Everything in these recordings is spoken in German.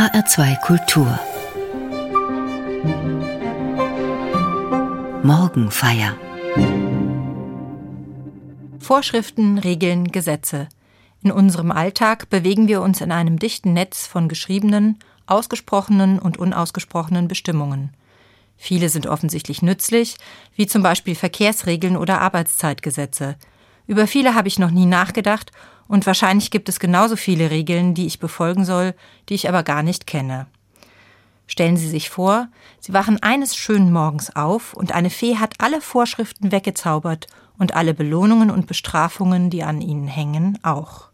HR2 Kultur Morgenfeier Vorschriften, Regeln, Gesetze. In unserem Alltag bewegen wir uns in einem dichten Netz von geschriebenen, ausgesprochenen und unausgesprochenen Bestimmungen. Viele sind offensichtlich nützlich, wie zum Beispiel Verkehrsregeln oder Arbeitszeitgesetze. Über viele habe ich noch nie nachgedacht und wahrscheinlich gibt es genauso viele Regeln, die ich befolgen soll, die ich aber gar nicht kenne. Stellen Sie sich vor, Sie wachen eines schönen Morgens auf und eine Fee hat alle Vorschriften weggezaubert und alle Belohnungen und Bestrafungen, die an ihnen hängen, auch.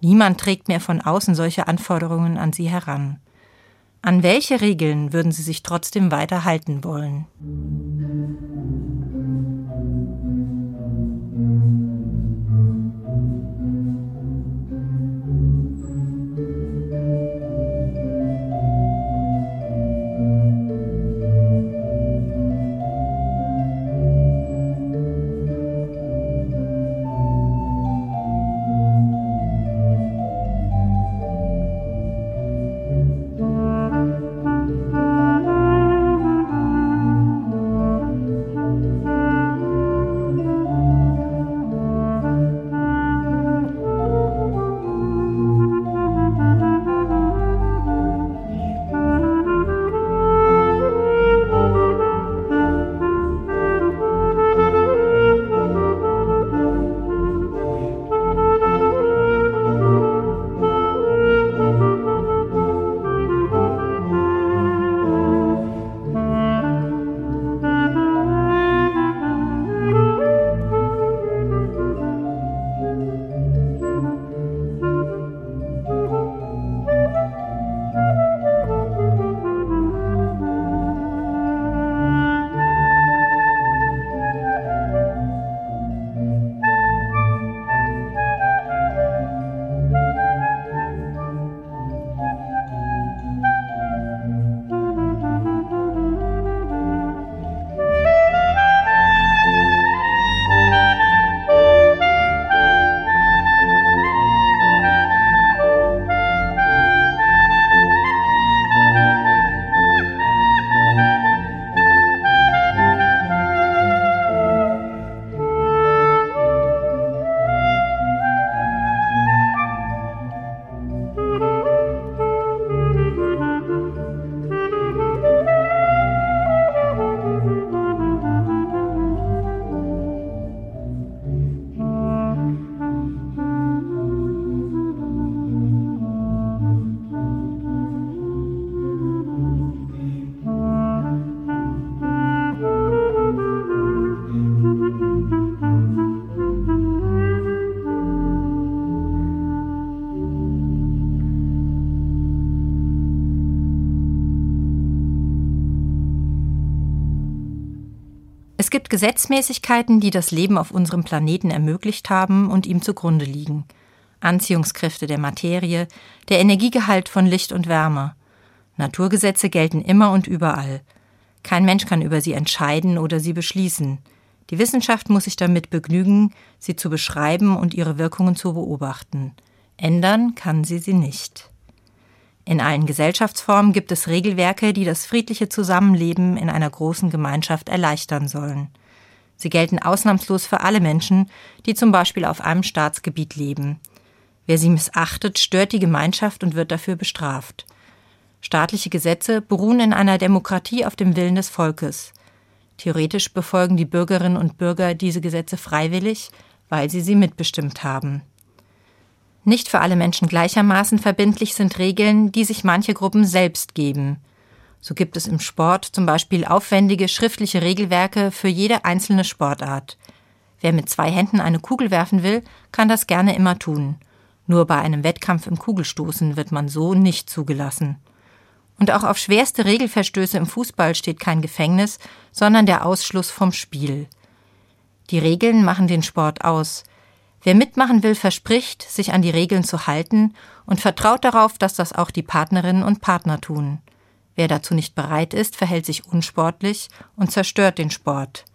Niemand trägt mehr von außen solche Anforderungen an Sie heran. An welche Regeln würden Sie sich trotzdem weiter halten wollen? Es gibt Gesetzmäßigkeiten, die das Leben auf unserem Planeten ermöglicht haben und ihm zugrunde liegen. Anziehungskräfte der Materie, der Energiegehalt von Licht und Wärme. Naturgesetze gelten immer und überall. Kein Mensch kann über sie entscheiden oder sie beschließen. Die Wissenschaft muss sich damit begnügen, sie zu beschreiben und ihre Wirkungen zu beobachten. Ändern kann sie sie nicht. In allen Gesellschaftsformen gibt es Regelwerke, die das friedliche Zusammenleben in einer großen Gemeinschaft erleichtern sollen. Sie gelten ausnahmslos für alle Menschen, die zum Beispiel auf einem Staatsgebiet leben. Wer sie missachtet, stört die Gemeinschaft und wird dafür bestraft. Staatliche Gesetze beruhen in einer Demokratie auf dem Willen des Volkes. Theoretisch befolgen die Bürgerinnen und Bürger diese Gesetze freiwillig, weil sie sie mitbestimmt haben. Nicht für alle Menschen gleichermaßen verbindlich sind Regeln, die sich manche Gruppen selbst geben. So gibt es im Sport zum Beispiel aufwendige schriftliche Regelwerke für jede einzelne Sportart. Wer mit zwei Händen eine Kugel werfen will, kann das gerne immer tun. Nur bei einem Wettkampf im Kugelstoßen wird man so nicht zugelassen. Und auch auf schwerste Regelverstöße im Fußball steht kein Gefängnis, sondern der Ausschluss vom Spiel. Die Regeln machen den Sport aus. Wer mitmachen will, verspricht, sich an die Regeln zu halten und vertraut darauf, dass das auch die Partnerinnen und Partner tun. Wer dazu nicht bereit ist, verhält sich unsportlich und zerstört den Sport.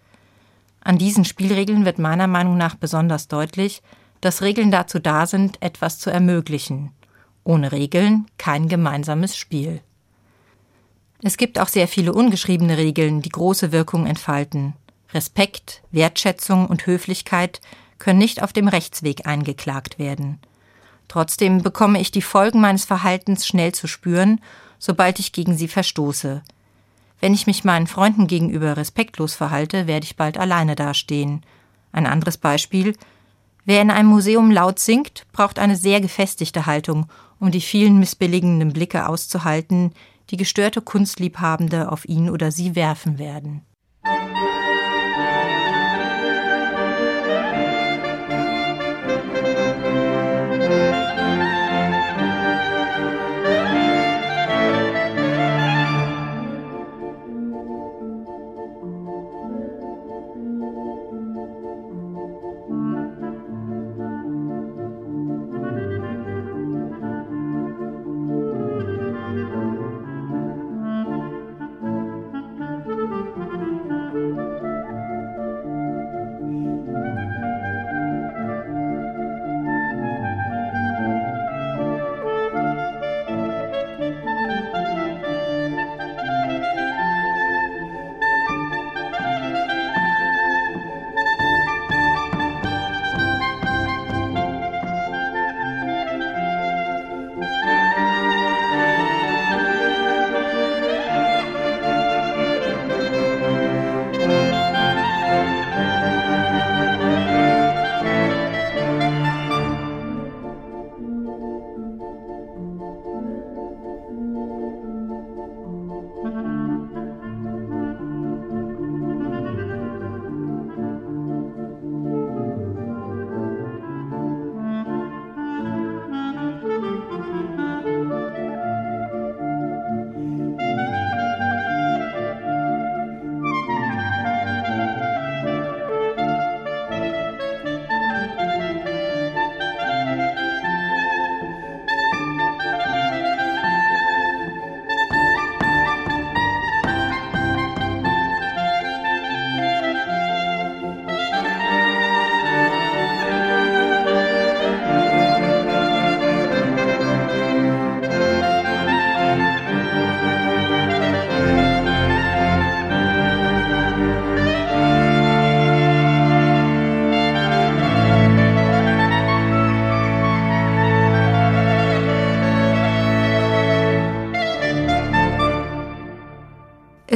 An diesen Spielregeln wird meiner Meinung nach besonders deutlich, dass Regeln dazu da sind, etwas zu ermöglichen. Ohne Regeln kein gemeinsames Spiel. Es gibt auch sehr viele ungeschriebene Regeln, die große Wirkung entfalten. Respekt, Wertschätzung und Höflichkeit können nicht auf dem Rechtsweg eingeklagt werden. Trotzdem bekomme ich die Folgen meines Verhaltens schnell zu spüren, sobald ich gegen sie verstoße. Wenn ich mich meinen Freunden gegenüber respektlos verhalte, werde ich bald alleine dastehen. Ein anderes Beispiel Wer in einem Museum laut singt, braucht eine sehr gefestigte Haltung, um die vielen missbilligenden Blicke auszuhalten, die gestörte Kunstliebhabende auf ihn oder sie werfen werden.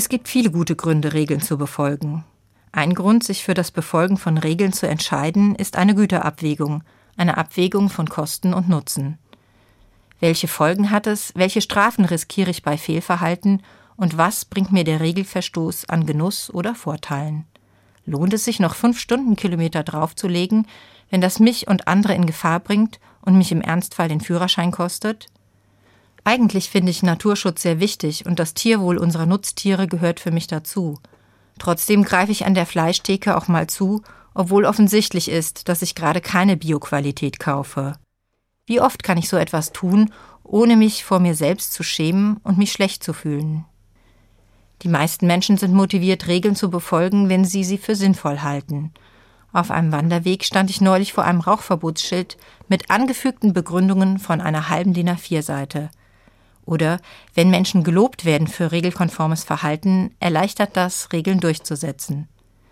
Es gibt viele gute Gründe, Regeln zu befolgen. Ein Grund, sich für das Befolgen von Regeln zu entscheiden, ist eine Güterabwägung, eine Abwägung von Kosten und Nutzen. Welche Folgen hat es, welche Strafen riskiere ich bei Fehlverhalten und was bringt mir der Regelverstoß an Genuss oder Vorteilen? Lohnt es sich noch fünf Stundenkilometer draufzulegen, wenn das mich und andere in Gefahr bringt und mich im Ernstfall den Führerschein kostet? Eigentlich finde ich Naturschutz sehr wichtig und das Tierwohl unserer Nutztiere gehört für mich dazu. Trotzdem greife ich an der Fleischtheke auch mal zu, obwohl offensichtlich ist, dass ich gerade keine Bioqualität kaufe. Wie oft kann ich so etwas tun, ohne mich vor mir selbst zu schämen und mich schlecht zu fühlen? Die meisten Menschen sind motiviert, Regeln zu befolgen, wenn sie sie für sinnvoll halten. Auf einem Wanderweg stand ich neulich vor einem Rauchverbotsschild mit angefügten Begründungen von einer halben DIN A4-Seite – oder wenn Menschen gelobt werden für regelkonformes Verhalten, erleichtert das, Regeln durchzusetzen.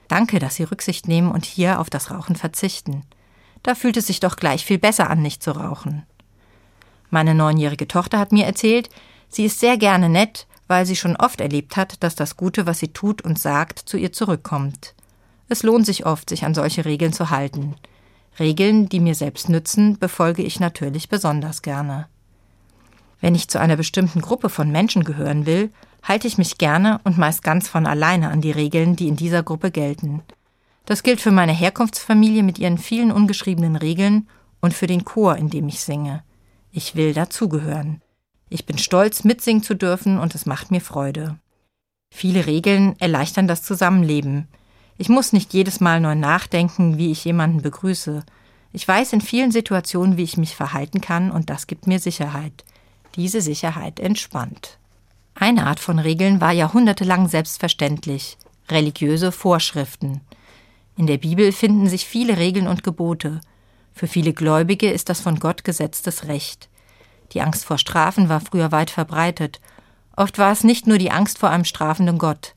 Danke, dass Sie Rücksicht nehmen und hier auf das Rauchen verzichten. Da fühlt es sich doch gleich viel besser an, nicht zu rauchen. Meine neunjährige Tochter hat mir erzählt, sie ist sehr gerne nett, weil sie schon oft erlebt hat, dass das Gute, was sie tut und sagt, zu ihr zurückkommt. Es lohnt sich oft, sich an solche Regeln zu halten. Regeln, die mir selbst nützen, befolge ich natürlich besonders gerne. Wenn ich zu einer bestimmten Gruppe von Menschen gehören will, halte ich mich gerne und meist ganz von alleine an die Regeln, die in dieser Gruppe gelten. Das gilt für meine Herkunftsfamilie mit ihren vielen ungeschriebenen Regeln und für den Chor, in dem ich singe. Ich will dazugehören. Ich bin stolz, mitsingen zu dürfen und es macht mir Freude. Viele Regeln erleichtern das Zusammenleben. Ich muss nicht jedes Mal neu nachdenken, wie ich jemanden begrüße. Ich weiß in vielen Situationen, wie ich mich verhalten kann und das gibt mir Sicherheit diese Sicherheit entspannt. Eine Art von Regeln war jahrhundertelang selbstverständlich religiöse Vorschriften. In der Bibel finden sich viele Regeln und Gebote. Für viele Gläubige ist das von Gott gesetztes Recht. Die Angst vor Strafen war früher weit verbreitet. Oft war es nicht nur die Angst vor einem strafenden Gott.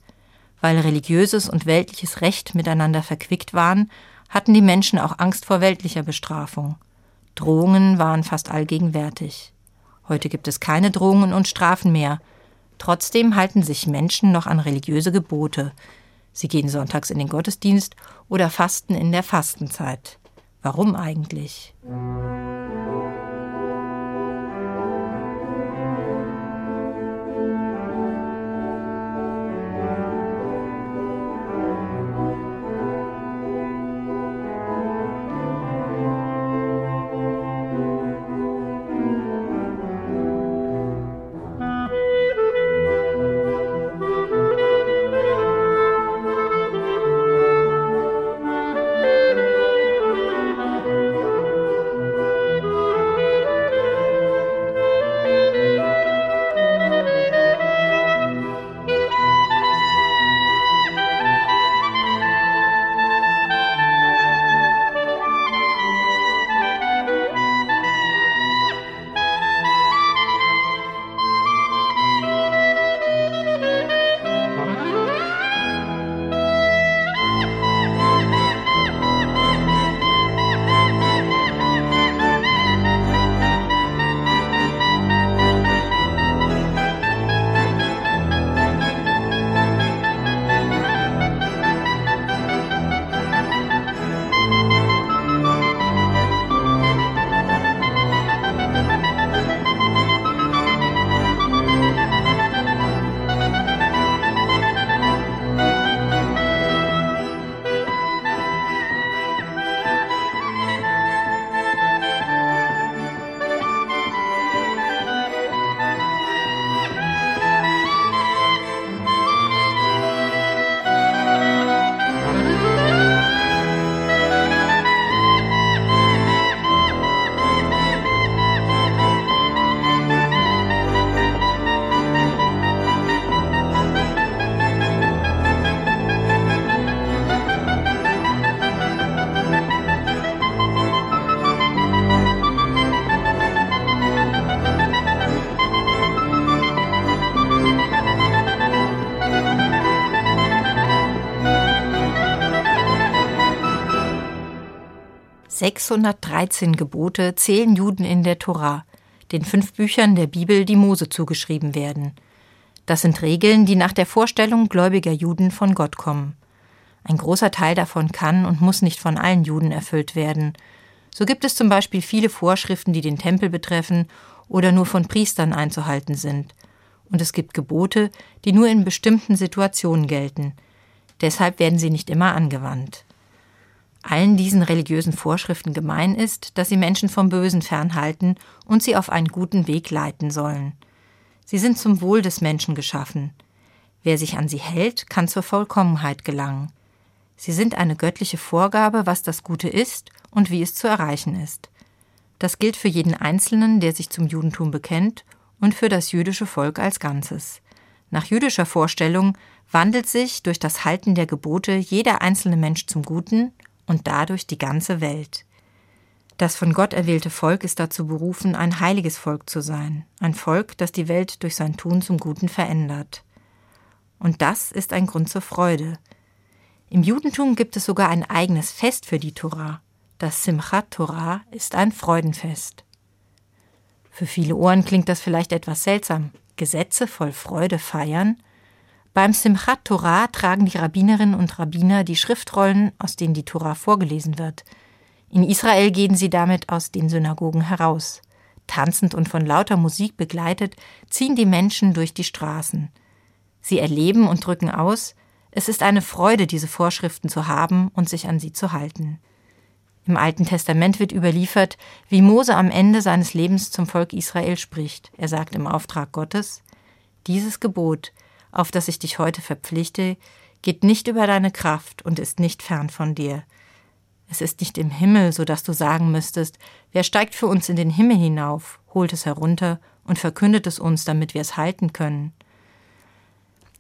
Weil religiöses und weltliches Recht miteinander verquickt waren, hatten die Menschen auch Angst vor weltlicher Bestrafung. Drohungen waren fast allgegenwärtig. Heute gibt es keine Drohungen und Strafen mehr. Trotzdem halten sich Menschen noch an religiöse Gebote. Sie gehen sonntags in den Gottesdienst oder fasten in der Fastenzeit. Warum eigentlich? 613 Gebote zählen Juden in der Tora, den fünf Büchern der Bibel, die Mose zugeschrieben werden. Das sind Regeln, die nach der Vorstellung gläubiger Juden von Gott kommen. Ein großer Teil davon kann und muss nicht von allen Juden erfüllt werden. So gibt es zum Beispiel viele Vorschriften, die den Tempel betreffen oder nur von Priestern einzuhalten sind. Und es gibt Gebote, die nur in bestimmten Situationen gelten. Deshalb werden sie nicht immer angewandt. Allen diesen religiösen Vorschriften gemein ist, dass sie Menschen vom Bösen fernhalten und sie auf einen guten Weg leiten sollen. Sie sind zum Wohl des Menschen geschaffen. Wer sich an sie hält, kann zur Vollkommenheit gelangen. Sie sind eine göttliche Vorgabe, was das Gute ist und wie es zu erreichen ist. Das gilt für jeden Einzelnen, der sich zum Judentum bekennt, und für das jüdische Volk als Ganzes. Nach jüdischer Vorstellung wandelt sich durch das Halten der Gebote jeder einzelne Mensch zum Guten und dadurch die ganze Welt. Das von Gott erwählte Volk ist dazu berufen, ein heiliges Volk zu sein, ein Volk, das die Welt durch sein Tun zum Guten verändert. Und das ist ein Grund zur Freude. Im Judentum gibt es sogar ein eigenes Fest für die Torah. Das Simchat Torah ist ein Freudenfest. Für viele Ohren klingt das vielleicht etwas seltsam. Gesetze voll Freude feiern? Beim Simchat Torah tragen die Rabbinerinnen und Rabbiner die Schriftrollen, aus denen die Torah vorgelesen wird. In Israel gehen sie damit aus den Synagogen heraus. Tanzend und von lauter Musik begleitet, ziehen die Menschen durch die Straßen. Sie erleben und drücken aus, es ist eine Freude, diese Vorschriften zu haben und sich an sie zu halten. Im Alten Testament wird überliefert, wie Mose am Ende seines Lebens zum Volk Israel spricht. Er sagt im Auftrag Gottes, dieses Gebot, auf das ich dich heute verpflichte, geht nicht über deine Kraft und ist nicht fern von dir. Es ist nicht im Himmel, so dass du sagen müsstest, wer steigt für uns in den Himmel hinauf, holt es herunter und verkündet es uns, damit wir es halten können.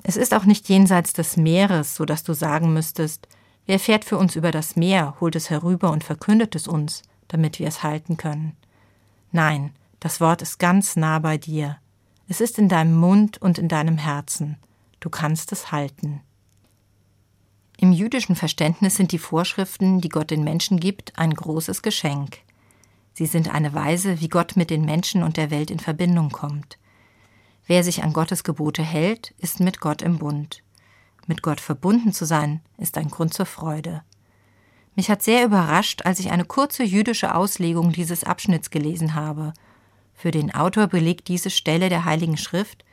Es ist auch nicht jenseits des Meeres, so dass du sagen müsstest, wer fährt für uns über das Meer, holt es herüber und verkündet es uns, damit wir es halten können. Nein, Das Wort ist ganz nah bei dir. Es ist in deinem Mund und in deinem Herzen. Du kannst es halten. Im jüdischen Verständnis sind die Vorschriften, die Gott den Menschen gibt, ein großes Geschenk. Sie sind eine Weise, wie Gott mit den Menschen und der Welt in Verbindung kommt. Wer sich an Gottes Gebote hält, ist mit Gott im Bund. Mit Gott verbunden zu sein, ist ein Grund zur Freude. Mich hat sehr überrascht, als ich eine kurze jüdische Auslegung dieses Abschnitts gelesen habe. Für den Autor belegt diese Stelle der Heiligen Schrift,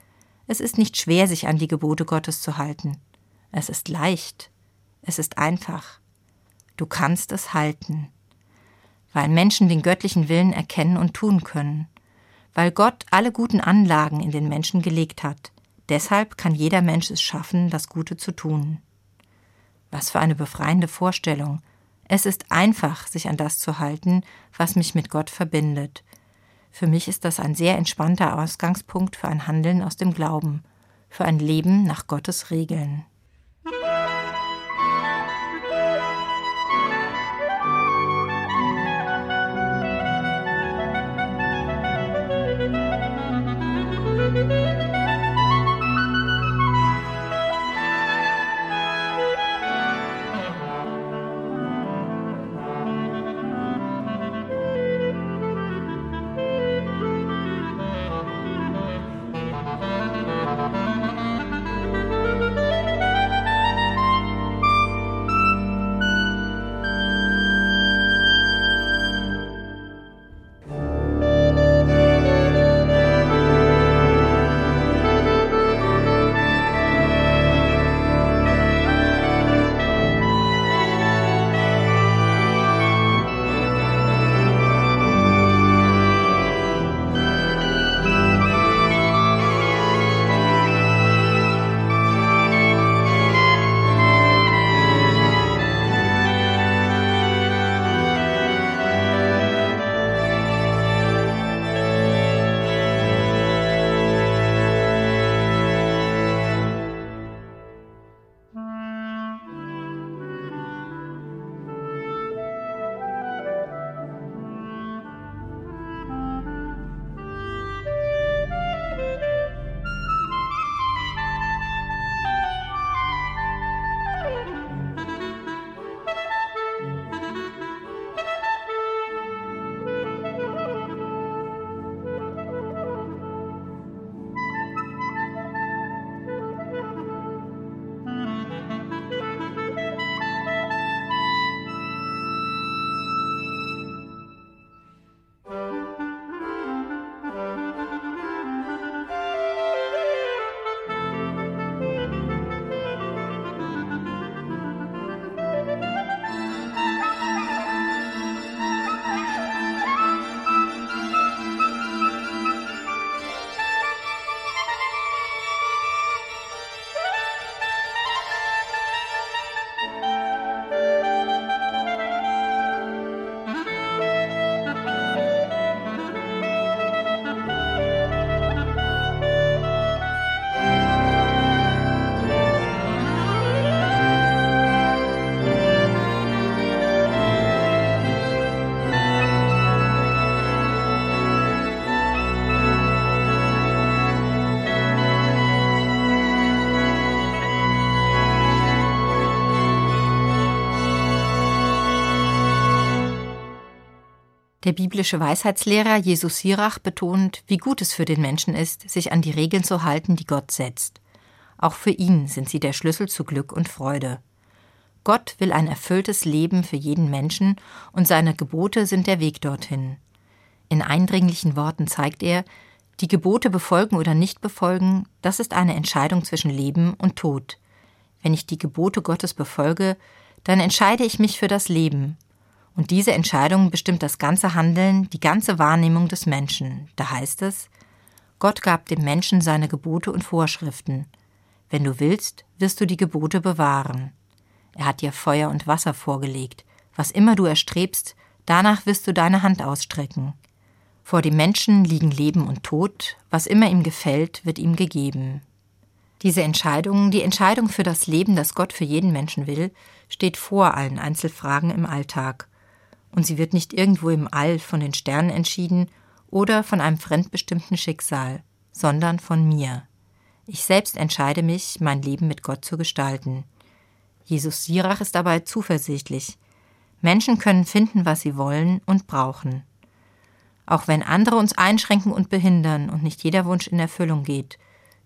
es ist nicht schwer, sich an die Gebote Gottes zu halten. Es ist leicht. Es ist einfach. Du kannst es halten. Weil Menschen den göttlichen Willen erkennen und tun können. Weil Gott alle guten Anlagen in den Menschen gelegt hat. Deshalb kann jeder Mensch es schaffen, das Gute zu tun. Was für eine befreiende Vorstellung. Es ist einfach, sich an das zu halten, was mich mit Gott verbindet. Für mich ist das ein sehr entspannter Ausgangspunkt für ein Handeln aus dem Glauben, für ein Leben nach Gottes Regeln. Der biblische Weisheitslehrer Jesus Sirach betont, wie gut es für den Menschen ist, sich an die Regeln zu halten, die Gott setzt. Auch für ihn sind sie der Schlüssel zu Glück und Freude. Gott will ein erfülltes Leben für jeden Menschen und seine Gebote sind der Weg dorthin. In eindringlichen Worten zeigt er, die Gebote befolgen oder nicht befolgen, das ist eine Entscheidung zwischen Leben und Tod. Wenn ich die Gebote Gottes befolge, dann entscheide ich mich für das Leben, und diese Entscheidung bestimmt das ganze Handeln, die ganze Wahrnehmung des Menschen. Da heißt es, Gott gab dem Menschen seine Gebote und Vorschriften. Wenn du willst, wirst du die Gebote bewahren. Er hat dir Feuer und Wasser vorgelegt. Was immer du erstrebst, danach wirst du deine Hand ausstrecken. Vor dem Menschen liegen Leben und Tod, was immer ihm gefällt, wird ihm gegeben. Diese Entscheidung, die Entscheidung für das Leben, das Gott für jeden Menschen will, steht vor allen Einzelfragen im Alltag und sie wird nicht irgendwo im All von den Sternen entschieden oder von einem fremdbestimmten Schicksal, sondern von mir. Ich selbst entscheide mich, mein Leben mit Gott zu gestalten. Jesus Sirach ist dabei zuversichtlich. Menschen können finden, was sie wollen und brauchen. Auch wenn andere uns einschränken und behindern und nicht jeder Wunsch in Erfüllung geht,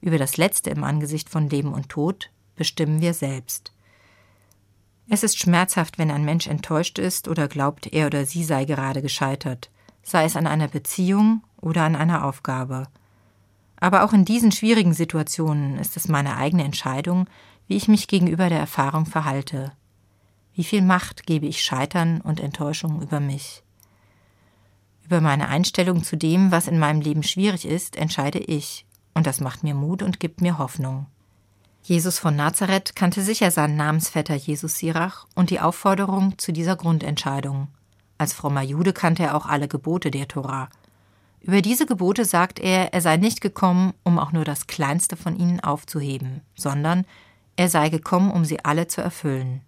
über das Letzte im Angesicht von Leben und Tod bestimmen wir selbst. Es ist schmerzhaft, wenn ein Mensch enttäuscht ist oder glaubt, er oder sie sei gerade gescheitert, sei es an einer Beziehung oder an einer Aufgabe. Aber auch in diesen schwierigen Situationen ist es meine eigene Entscheidung, wie ich mich gegenüber der Erfahrung verhalte. Wie viel Macht gebe ich Scheitern und Enttäuschung über mich? Über meine Einstellung zu dem, was in meinem Leben schwierig ist, entscheide ich, und das macht mir Mut und gibt mir Hoffnung. Jesus von Nazareth kannte sicher seinen Namensvetter Jesus Sirach und die Aufforderung zu dieser Grundentscheidung. Als frommer Jude kannte er auch alle Gebote der Tora. Über diese Gebote sagt er, er sei nicht gekommen, um auch nur das kleinste von ihnen aufzuheben, sondern er sei gekommen, um sie alle zu erfüllen.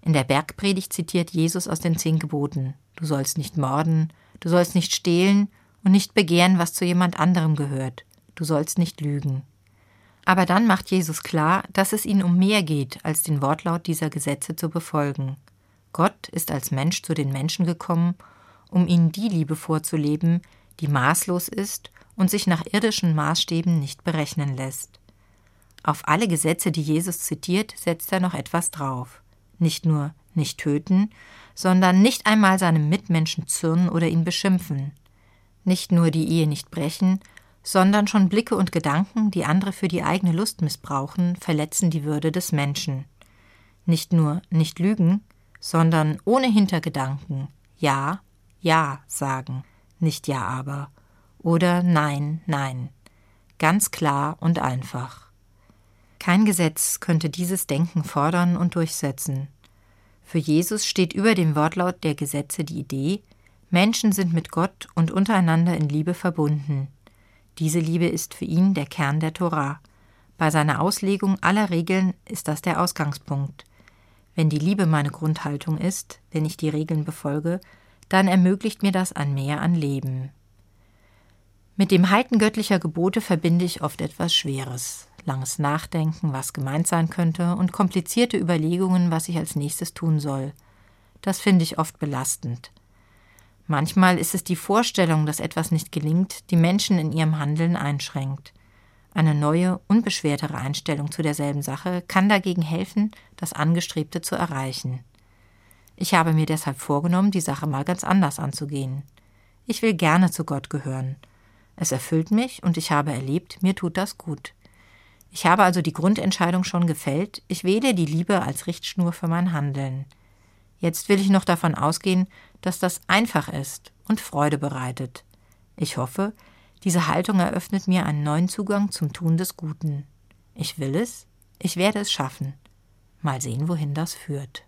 In der Bergpredigt zitiert Jesus aus den zehn Geboten Du sollst nicht morden, du sollst nicht stehlen und nicht begehren, was zu jemand anderem gehört, du sollst nicht lügen. Aber dann macht Jesus klar, dass es ihnen um mehr geht, als den Wortlaut dieser Gesetze zu befolgen. Gott ist als Mensch zu den Menschen gekommen, um ihnen die Liebe vorzuleben, die maßlos ist und sich nach irdischen Maßstäben nicht berechnen lässt. Auf alle Gesetze, die Jesus zitiert, setzt er noch etwas drauf. Nicht nur nicht töten, sondern nicht einmal seinem Mitmenschen zürnen oder ihn beschimpfen. Nicht nur die Ehe nicht brechen, sondern schon Blicke und Gedanken, die andere für die eigene Lust missbrauchen, verletzen die Würde des Menschen. Nicht nur nicht lügen, sondern ohne Hintergedanken Ja, Ja sagen, nicht Ja aber oder Nein, Nein. Ganz klar und einfach. Kein Gesetz könnte dieses Denken fordern und durchsetzen. Für Jesus steht über dem Wortlaut der Gesetze die Idee, Menschen sind mit Gott und untereinander in Liebe verbunden. Diese Liebe ist für ihn der Kern der Torah. Bei seiner Auslegung aller Regeln ist das der Ausgangspunkt. Wenn die Liebe meine Grundhaltung ist, wenn ich die Regeln befolge, dann ermöglicht mir das ein Mehr an Leben. Mit dem Halten göttlicher Gebote verbinde ich oft etwas Schweres. Langes Nachdenken, was gemeint sein könnte, und komplizierte Überlegungen, was ich als nächstes tun soll. Das finde ich oft belastend. Manchmal ist es die Vorstellung, dass etwas nicht gelingt, die Menschen in ihrem Handeln einschränkt. Eine neue, unbeschwertere Einstellung zu derselben Sache kann dagegen helfen, das Angestrebte zu erreichen. Ich habe mir deshalb vorgenommen, die Sache mal ganz anders anzugehen. Ich will gerne zu Gott gehören. Es erfüllt mich und ich habe erlebt, mir tut das gut. Ich habe also die Grundentscheidung schon gefällt, ich wähle die Liebe als Richtschnur für mein Handeln. Jetzt will ich noch davon ausgehen, dass das einfach ist und Freude bereitet. Ich hoffe, diese Haltung eröffnet mir einen neuen Zugang zum Tun des Guten. Ich will es, ich werde es schaffen. Mal sehen, wohin das führt.